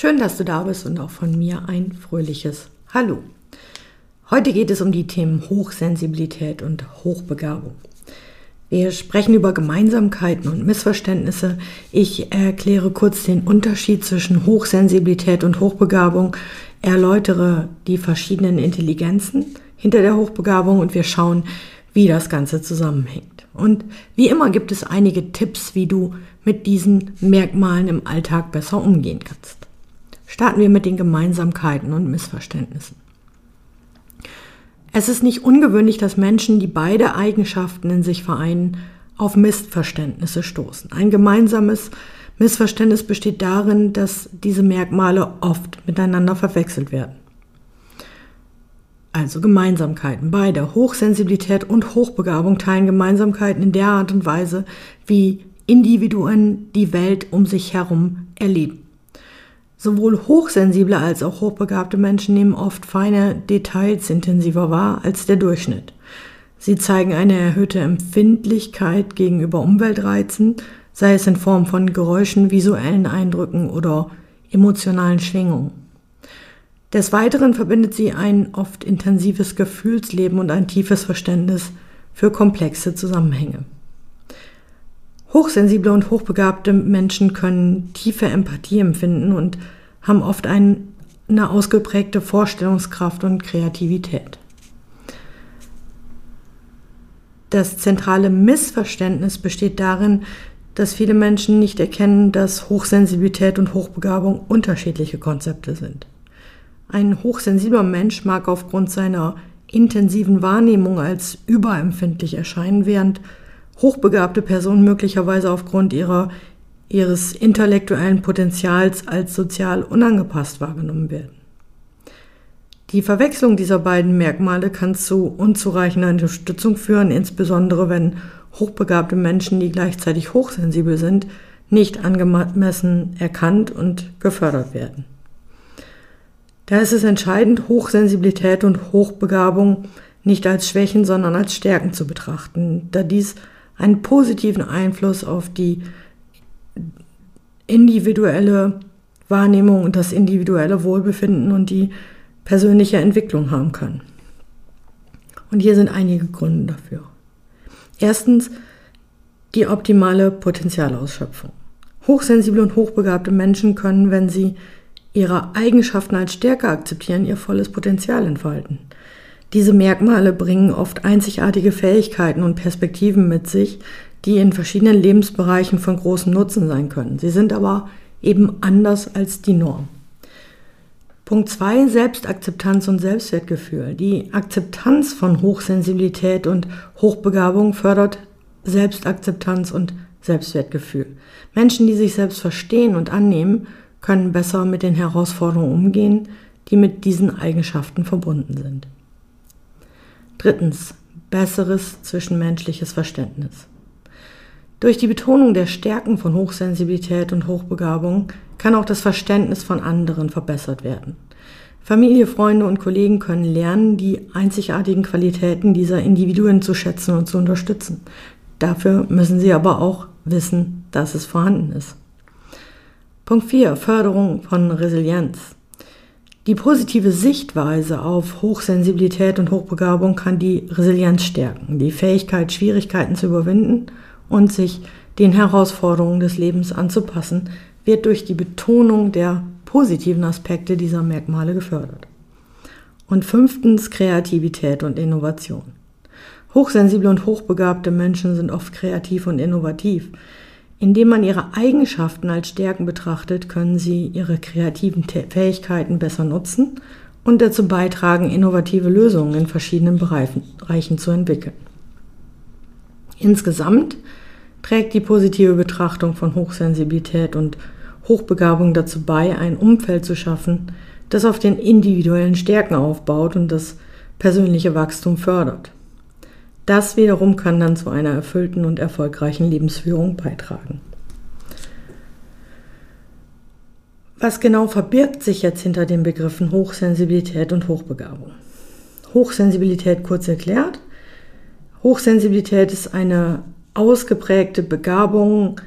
Schön, dass du da bist und auch von mir ein fröhliches Hallo. Heute geht es um die Themen Hochsensibilität und Hochbegabung. Wir sprechen über Gemeinsamkeiten und Missverständnisse. Ich erkläre kurz den Unterschied zwischen Hochsensibilität und Hochbegabung, erläutere die verschiedenen Intelligenzen hinter der Hochbegabung und wir schauen, wie das Ganze zusammenhängt. Und wie immer gibt es einige Tipps, wie du mit diesen Merkmalen im Alltag besser umgehen kannst. Starten wir mit den Gemeinsamkeiten und Missverständnissen. Es ist nicht ungewöhnlich, dass Menschen, die beide Eigenschaften in sich vereinen, auf Missverständnisse stoßen. Ein gemeinsames Missverständnis besteht darin, dass diese Merkmale oft miteinander verwechselt werden. Also Gemeinsamkeiten. Beide, Hochsensibilität und Hochbegabung, teilen Gemeinsamkeiten in der Art und Weise, wie Individuen die Welt um sich herum erleben. Sowohl hochsensible als auch hochbegabte Menschen nehmen oft feine Details intensiver wahr als der Durchschnitt. Sie zeigen eine erhöhte Empfindlichkeit gegenüber Umweltreizen, sei es in Form von Geräuschen, visuellen Eindrücken oder emotionalen Schwingungen. Des Weiteren verbindet sie ein oft intensives Gefühlsleben und ein tiefes Verständnis für komplexe Zusammenhänge. Hochsensible und hochbegabte Menschen können tiefe Empathie empfinden und haben oft ein, eine ausgeprägte Vorstellungskraft und Kreativität. Das zentrale Missverständnis besteht darin, dass viele Menschen nicht erkennen, dass Hochsensibilität und Hochbegabung unterschiedliche Konzepte sind. Ein hochsensibler Mensch mag aufgrund seiner intensiven Wahrnehmung als überempfindlich erscheinen, während hochbegabte Personen möglicherweise aufgrund ihrer, ihres intellektuellen Potenzials als sozial unangepasst wahrgenommen werden. Die Verwechslung dieser beiden Merkmale kann zu unzureichender Unterstützung führen, insbesondere wenn hochbegabte Menschen, die gleichzeitig hochsensibel sind, nicht angemessen erkannt und gefördert werden. Da ist es entscheidend, Hochsensibilität und Hochbegabung nicht als Schwächen, sondern als Stärken zu betrachten, da dies einen positiven Einfluss auf die individuelle Wahrnehmung und das individuelle Wohlbefinden und die persönliche Entwicklung haben kann. Und hier sind einige Gründe dafür. Erstens die optimale Potenzialausschöpfung. Hochsensible und hochbegabte Menschen können, wenn sie ihre Eigenschaften als Stärke akzeptieren, ihr volles Potenzial entfalten. Diese Merkmale bringen oft einzigartige Fähigkeiten und Perspektiven mit sich, die in verschiedenen Lebensbereichen von großem Nutzen sein können. Sie sind aber eben anders als die Norm. Punkt 2, Selbstakzeptanz und Selbstwertgefühl. Die Akzeptanz von Hochsensibilität und Hochbegabung fördert Selbstakzeptanz und Selbstwertgefühl. Menschen, die sich selbst verstehen und annehmen, können besser mit den Herausforderungen umgehen, die mit diesen Eigenschaften verbunden sind. Drittens, besseres zwischenmenschliches Verständnis. Durch die Betonung der Stärken von Hochsensibilität und Hochbegabung kann auch das Verständnis von anderen verbessert werden. Familie, Freunde und Kollegen können lernen, die einzigartigen Qualitäten dieser Individuen zu schätzen und zu unterstützen. Dafür müssen sie aber auch wissen, dass es vorhanden ist. Punkt 4. Förderung von Resilienz. Die positive Sichtweise auf Hochsensibilität und Hochbegabung kann die Resilienz stärken, die Fähigkeit, Schwierigkeiten zu überwinden und sich den Herausforderungen des Lebens anzupassen, wird durch die Betonung der positiven Aspekte dieser Merkmale gefördert. Und fünftens Kreativität und Innovation. Hochsensible und hochbegabte Menschen sind oft kreativ und innovativ. Indem man ihre Eigenschaften als Stärken betrachtet, können sie ihre kreativen Fähigkeiten besser nutzen und dazu beitragen, innovative Lösungen in verschiedenen Bereichen zu entwickeln. Insgesamt trägt die positive Betrachtung von Hochsensibilität und Hochbegabung dazu bei, ein Umfeld zu schaffen, das auf den individuellen Stärken aufbaut und das persönliche Wachstum fördert. Das wiederum kann dann zu einer erfüllten und erfolgreichen Lebensführung beitragen. Was genau verbirgt sich jetzt hinter den Begriffen Hochsensibilität und Hochbegabung? Hochsensibilität kurz erklärt. Hochsensibilität ist eine ausgeprägte Begabung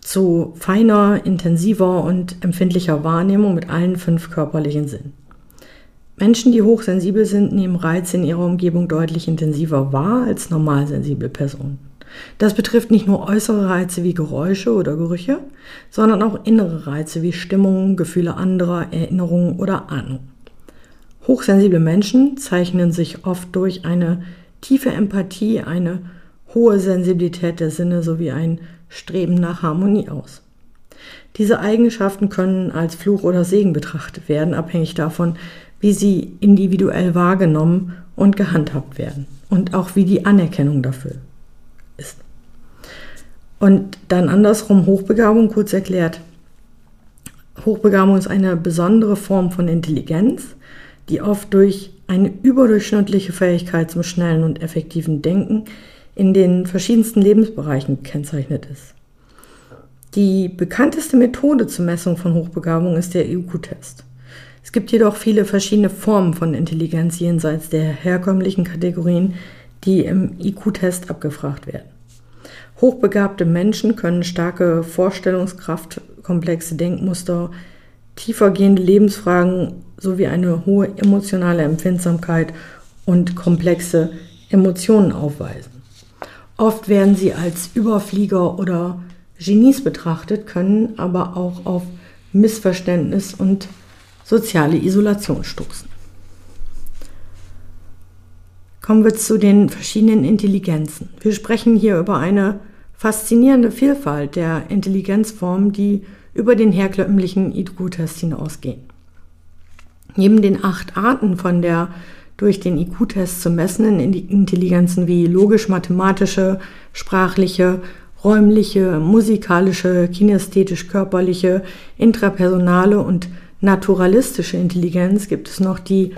zu feiner, intensiver und empfindlicher Wahrnehmung mit allen fünf körperlichen Sinnen. Menschen, die hochsensibel sind, nehmen Reize in ihrer Umgebung deutlich intensiver wahr als normalsensible Personen. Das betrifft nicht nur äußere Reize wie Geräusche oder Gerüche, sondern auch innere Reize wie Stimmungen, Gefühle anderer, Erinnerungen oder Ahnungen. Hochsensible Menschen zeichnen sich oft durch eine tiefe Empathie, eine hohe Sensibilität der Sinne sowie ein Streben nach Harmonie aus. Diese Eigenschaften können als Fluch oder Segen betrachtet werden, abhängig davon, wie sie individuell wahrgenommen und gehandhabt werden und auch wie die Anerkennung dafür ist. Und dann andersrum Hochbegabung kurz erklärt. Hochbegabung ist eine besondere Form von Intelligenz, die oft durch eine überdurchschnittliche Fähigkeit zum schnellen und effektiven Denken in den verschiedensten Lebensbereichen gekennzeichnet ist. Die bekannteste Methode zur Messung von Hochbegabung ist der IQ-Test. Es gibt jedoch viele verschiedene Formen von Intelligenz jenseits der herkömmlichen Kategorien, die im IQ-Test abgefragt werden. Hochbegabte Menschen können starke Vorstellungskraft, komplexe Denkmuster, tiefergehende Lebensfragen sowie eine hohe emotionale Empfindsamkeit und komplexe Emotionen aufweisen. Oft werden sie als Überflieger oder Genies betrachtet, können aber auch auf Missverständnis und soziale Isolation stoßen. Kommen wir zu den verschiedenen Intelligenzen. Wir sprechen hier über eine faszinierende Vielfalt der Intelligenzformen, die über den herkömmlichen IQ-Test hinausgehen. Neben den acht Arten von der durch den IQ-Test zu messenden Intelligenzen wie logisch-mathematische, sprachliche, räumliche, musikalische, kinästhetisch-körperliche, intrapersonale und naturalistische Intelligenz gibt es noch die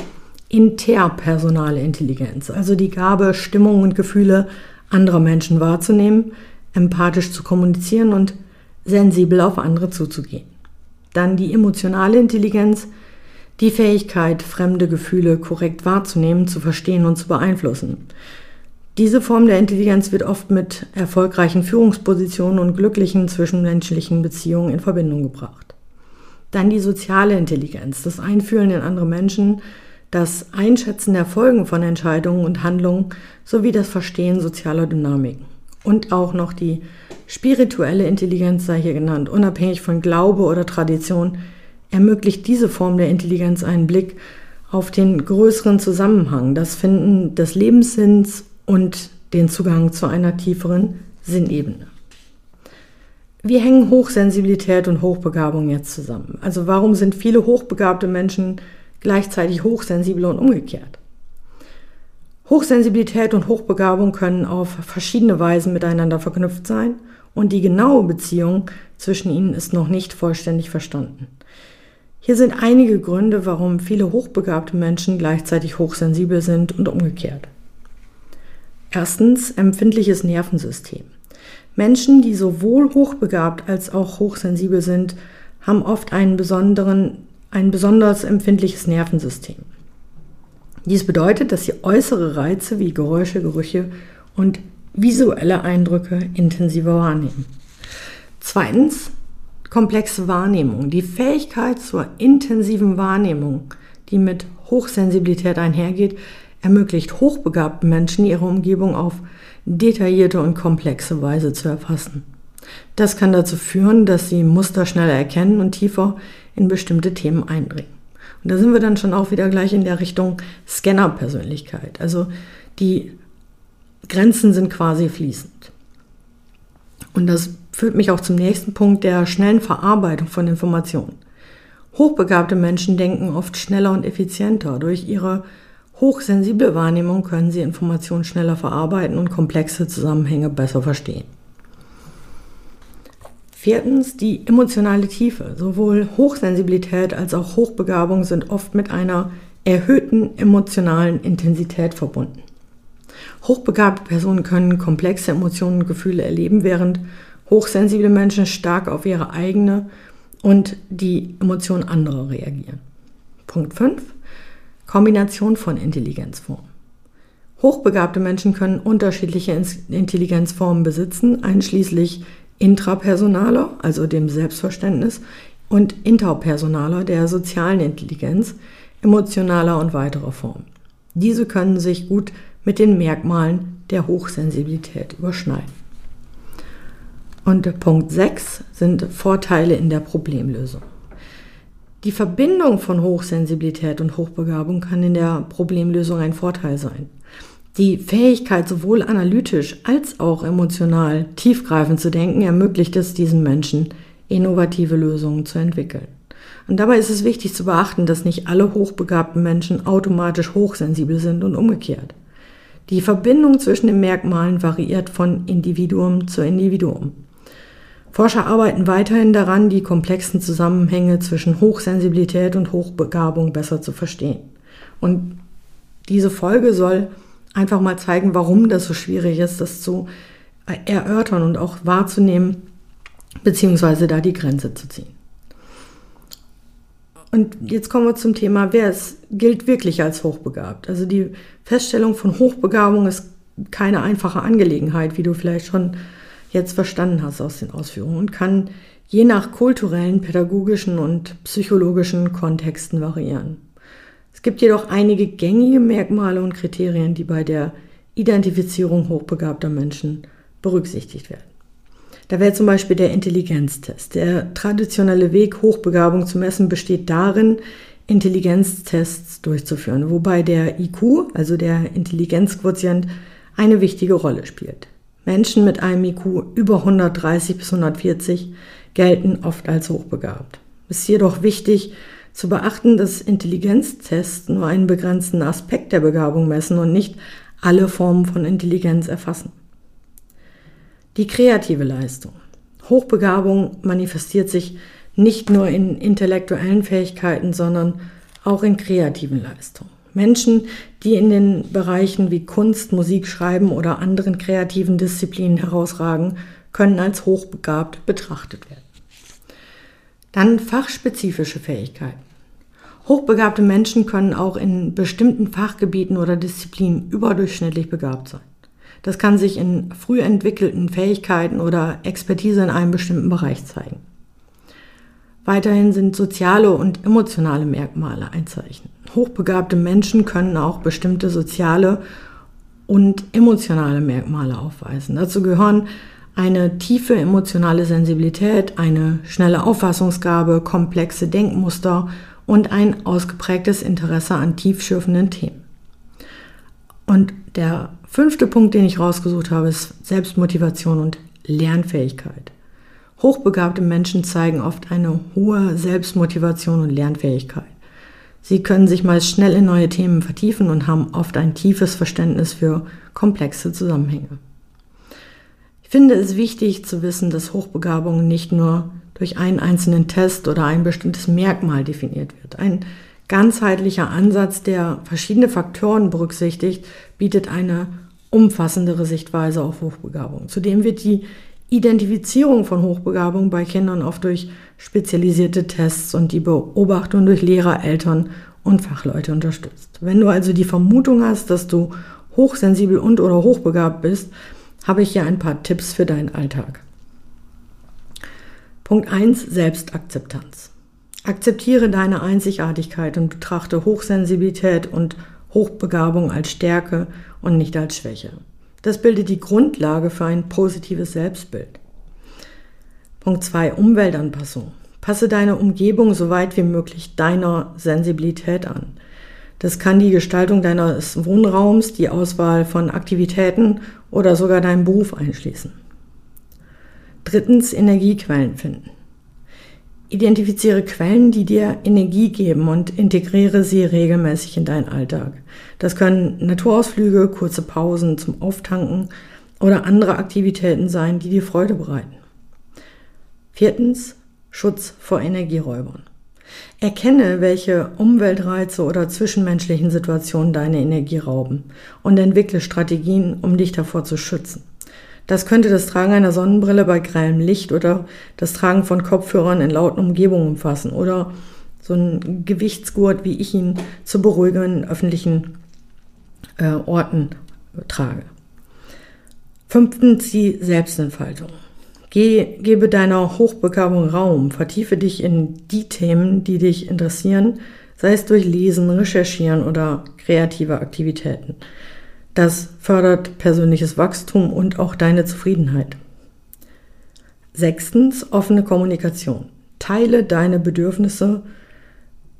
interpersonale Intelligenz, also die Gabe, Stimmungen und Gefühle anderer Menschen wahrzunehmen, empathisch zu kommunizieren und sensibel auf andere zuzugehen. Dann die emotionale Intelligenz, die Fähigkeit, fremde Gefühle korrekt wahrzunehmen, zu verstehen und zu beeinflussen. Diese Form der Intelligenz wird oft mit erfolgreichen Führungspositionen und glücklichen zwischenmenschlichen Beziehungen in Verbindung gebracht. Dann die soziale Intelligenz, das Einfühlen in andere Menschen, das Einschätzen der Folgen von Entscheidungen und Handlungen sowie das Verstehen sozialer Dynamiken. Und auch noch die spirituelle Intelligenz sei hier genannt, unabhängig von Glaube oder Tradition, ermöglicht diese Form der Intelligenz einen Blick auf den größeren Zusammenhang, das Finden des Lebenssinns und den Zugang zu einer tieferen Sinnebene. Wie hängen Hochsensibilität und Hochbegabung jetzt zusammen? Also warum sind viele hochbegabte Menschen gleichzeitig hochsensibel und umgekehrt? Hochsensibilität und Hochbegabung können auf verschiedene Weisen miteinander verknüpft sein und die genaue Beziehung zwischen ihnen ist noch nicht vollständig verstanden. Hier sind einige Gründe, warum viele hochbegabte Menschen gleichzeitig hochsensibel sind und umgekehrt. Erstens empfindliches Nervensystem. Menschen, die sowohl hochbegabt als auch hochsensibel sind, haben oft einen besonderen, ein besonders empfindliches Nervensystem. Dies bedeutet, dass sie äußere Reize wie Geräusche, Gerüche und visuelle Eindrücke intensiver wahrnehmen. Zweitens komplexe Wahrnehmung. Die Fähigkeit zur intensiven Wahrnehmung, die mit Hochsensibilität einhergeht, ermöglicht hochbegabten Menschen ihre Umgebung auf detaillierte und komplexe Weise zu erfassen. Das kann dazu führen, dass sie Muster schneller erkennen und tiefer in bestimmte Themen eindringen. Und da sind wir dann schon auch wieder gleich in der Richtung Scanner-Persönlichkeit. Also die Grenzen sind quasi fließend. Und das führt mich auch zum nächsten Punkt der schnellen Verarbeitung von Informationen. Hochbegabte Menschen denken oft schneller und effizienter. Durch ihre hochsensible Wahrnehmung können sie Informationen schneller verarbeiten und komplexe Zusammenhänge besser verstehen. Viertens die emotionale Tiefe. Sowohl Hochsensibilität als auch Hochbegabung sind oft mit einer erhöhten emotionalen Intensität verbunden. Hochbegabte Personen können komplexe Emotionen und Gefühle erleben, während hochsensible Menschen stark auf ihre eigene und die Emotionen anderer reagieren. Punkt 5. Kombination von Intelligenzformen. Hochbegabte Menschen können unterschiedliche Intelligenzformen besitzen, einschließlich intrapersonaler, also dem Selbstverständnis, und interpersonaler, der sozialen Intelligenz, emotionaler und weiterer Formen. Diese können sich gut mit den Merkmalen der Hochsensibilität überschneiden. Und Punkt 6 sind Vorteile in der Problemlösung. Die Verbindung von Hochsensibilität und Hochbegabung kann in der Problemlösung ein Vorteil sein. Die Fähigkeit, sowohl analytisch als auch emotional tiefgreifend zu denken, ermöglicht es diesen Menschen, innovative Lösungen zu entwickeln. Und dabei ist es wichtig zu beachten, dass nicht alle hochbegabten Menschen automatisch hochsensibel sind und umgekehrt. Die Verbindung zwischen den Merkmalen variiert von Individuum zu Individuum. Forscher arbeiten weiterhin daran, die komplexen Zusammenhänge zwischen Hochsensibilität und Hochbegabung besser zu verstehen. Und diese Folge soll einfach mal zeigen, warum das so schwierig ist, das zu erörtern und auch wahrzunehmen, beziehungsweise da die Grenze zu ziehen. Und jetzt kommen wir zum Thema, wer es gilt wirklich als hochbegabt. Also die Feststellung von Hochbegabung ist keine einfache Angelegenheit, wie du vielleicht schon jetzt verstanden hast aus den Ausführungen und kann je nach kulturellen, pädagogischen und psychologischen Kontexten variieren. Es gibt jedoch einige gängige Merkmale und Kriterien, die bei der Identifizierung hochbegabter Menschen berücksichtigt werden. Da wäre zum Beispiel der Intelligenztest. Der traditionelle Weg, Hochbegabung zu messen, besteht darin, Intelligenztests durchzuführen, wobei der IQ, also der Intelligenzquotient, eine wichtige Rolle spielt. Menschen mit einem IQ über 130 bis 140 gelten oft als hochbegabt. Es ist jedoch wichtig zu beachten, dass Intelligenztests nur einen begrenzten Aspekt der Begabung messen und nicht alle Formen von Intelligenz erfassen. Die kreative Leistung. Hochbegabung manifestiert sich nicht nur in intellektuellen Fähigkeiten, sondern auch in kreativen Leistungen. Menschen, die in den Bereichen wie Kunst, Musik, Schreiben oder anderen kreativen Disziplinen herausragen, können als hochbegabt betrachtet werden. Dann fachspezifische Fähigkeiten. Hochbegabte Menschen können auch in bestimmten Fachgebieten oder Disziplinen überdurchschnittlich begabt sein. Das kann sich in früh entwickelten Fähigkeiten oder Expertise in einem bestimmten Bereich zeigen. Weiterhin sind soziale und emotionale Merkmale ein Zeichen. Hochbegabte Menschen können auch bestimmte soziale und emotionale Merkmale aufweisen. Dazu gehören eine tiefe emotionale Sensibilität, eine schnelle Auffassungsgabe, komplexe Denkmuster und ein ausgeprägtes Interesse an tiefschürfenden Themen. Und der fünfte Punkt, den ich rausgesucht habe, ist Selbstmotivation und Lernfähigkeit. Hochbegabte Menschen zeigen oft eine hohe Selbstmotivation und Lernfähigkeit. Sie können sich meist schnell in neue Themen vertiefen und haben oft ein tiefes Verständnis für komplexe Zusammenhänge. Ich finde es wichtig zu wissen, dass Hochbegabung nicht nur durch einen einzelnen Test oder ein bestimmtes Merkmal definiert wird. Ein ganzheitlicher Ansatz, der verschiedene Faktoren berücksichtigt, bietet eine umfassendere Sichtweise auf Hochbegabung. Zudem wird die Identifizierung von Hochbegabung bei Kindern oft durch spezialisierte Tests und die Beobachtung durch Lehrer, Eltern und Fachleute unterstützt. Wenn du also die Vermutung hast, dass du hochsensibel und oder hochbegabt bist, habe ich hier ein paar Tipps für deinen Alltag. Punkt 1 Selbstakzeptanz. Akzeptiere deine Einzigartigkeit und betrachte Hochsensibilität und Hochbegabung als Stärke und nicht als Schwäche. Das bildet die Grundlage für ein positives Selbstbild. Punkt 2. Umweltanpassung. Passe deine Umgebung so weit wie möglich deiner Sensibilität an. Das kann die Gestaltung deines Wohnraums, die Auswahl von Aktivitäten oder sogar deinen Beruf einschließen. Drittens Energiequellen finden. Identifiziere Quellen, die dir Energie geben und integriere sie regelmäßig in deinen Alltag. Das können Naturausflüge, kurze Pausen zum Auftanken oder andere Aktivitäten sein, die dir Freude bereiten. Viertens, Schutz vor Energieräubern. Erkenne, welche Umweltreize oder zwischenmenschlichen Situationen deine Energie rauben und entwickle Strategien, um dich davor zu schützen. Das könnte das Tragen einer Sonnenbrille bei grellem Licht oder das Tragen von Kopfhörern in lauten Umgebungen umfassen oder so ein Gewichtsgurt, wie ich ihn zu beruhigen in öffentlichen äh, Orten trage. Fünftens die Selbstentfaltung. Geh, gebe deiner Hochbegabung Raum, vertiefe dich in die Themen, die dich interessieren, sei es durch Lesen, Recherchieren oder kreative Aktivitäten. Das fördert persönliches Wachstum und auch deine Zufriedenheit. Sechstens, offene Kommunikation. Teile deine Bedürfnisse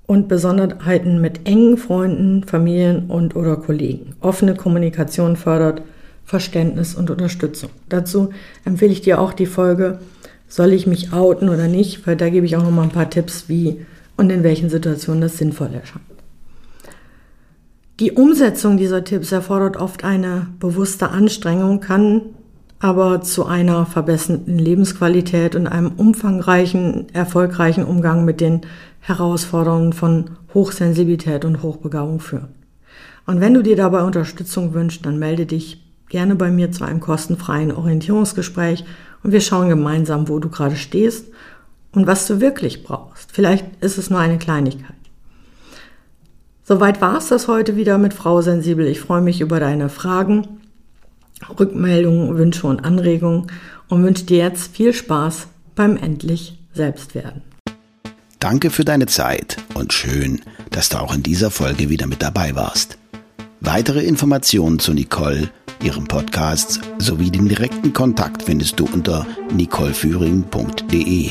und Besonderheiten mit engen Freunden, Familien und oder Kollegen. Offene Kommunikation fördert Verständnis und Unterstützung. Dazu empfehle ich dir auch die Folge Soll ich mich outen oder nicht? Weil da gebe ich auch noch mal ein paar Tipps, wie und in welchen Situationen das sinnvoll erscheint. Die Umsetzung dieser Tipps erfordert oft eine bewusste Anstrengung, kann aber zu einer verbesserten Lebensqualität und einem umfangreichen, erfolgreichen Umgang mit den Herausforderungen von Hochsensibilität und Hochbegabung führen. Und wenn du dir dabei Unterstützung wünschst, dann melde dich gerne bei mir zu einem kostenfreien Orientierungsgespräch und wir schauen gemeinsam, wo du gerade stehst und was du wirklich brauchst. Vielleicht ist es nur eine Kleinigkeit. Soweit war es das heute wieder mit Frau Sensibel. Ich freue mich über deine Fragen, Rückmeldungen, Wünsche und Anregungen und wünsche dir jetzt viel Spaß beim endlich Selbstwerden. Danke für deine Zeit und schön, dass du auch in dieser Folge wieder mit dabei warst. Weitere Informationen zu Nicole ihrem Podcast sowie den direkten Kontakt findest du unter nicoleführing.de.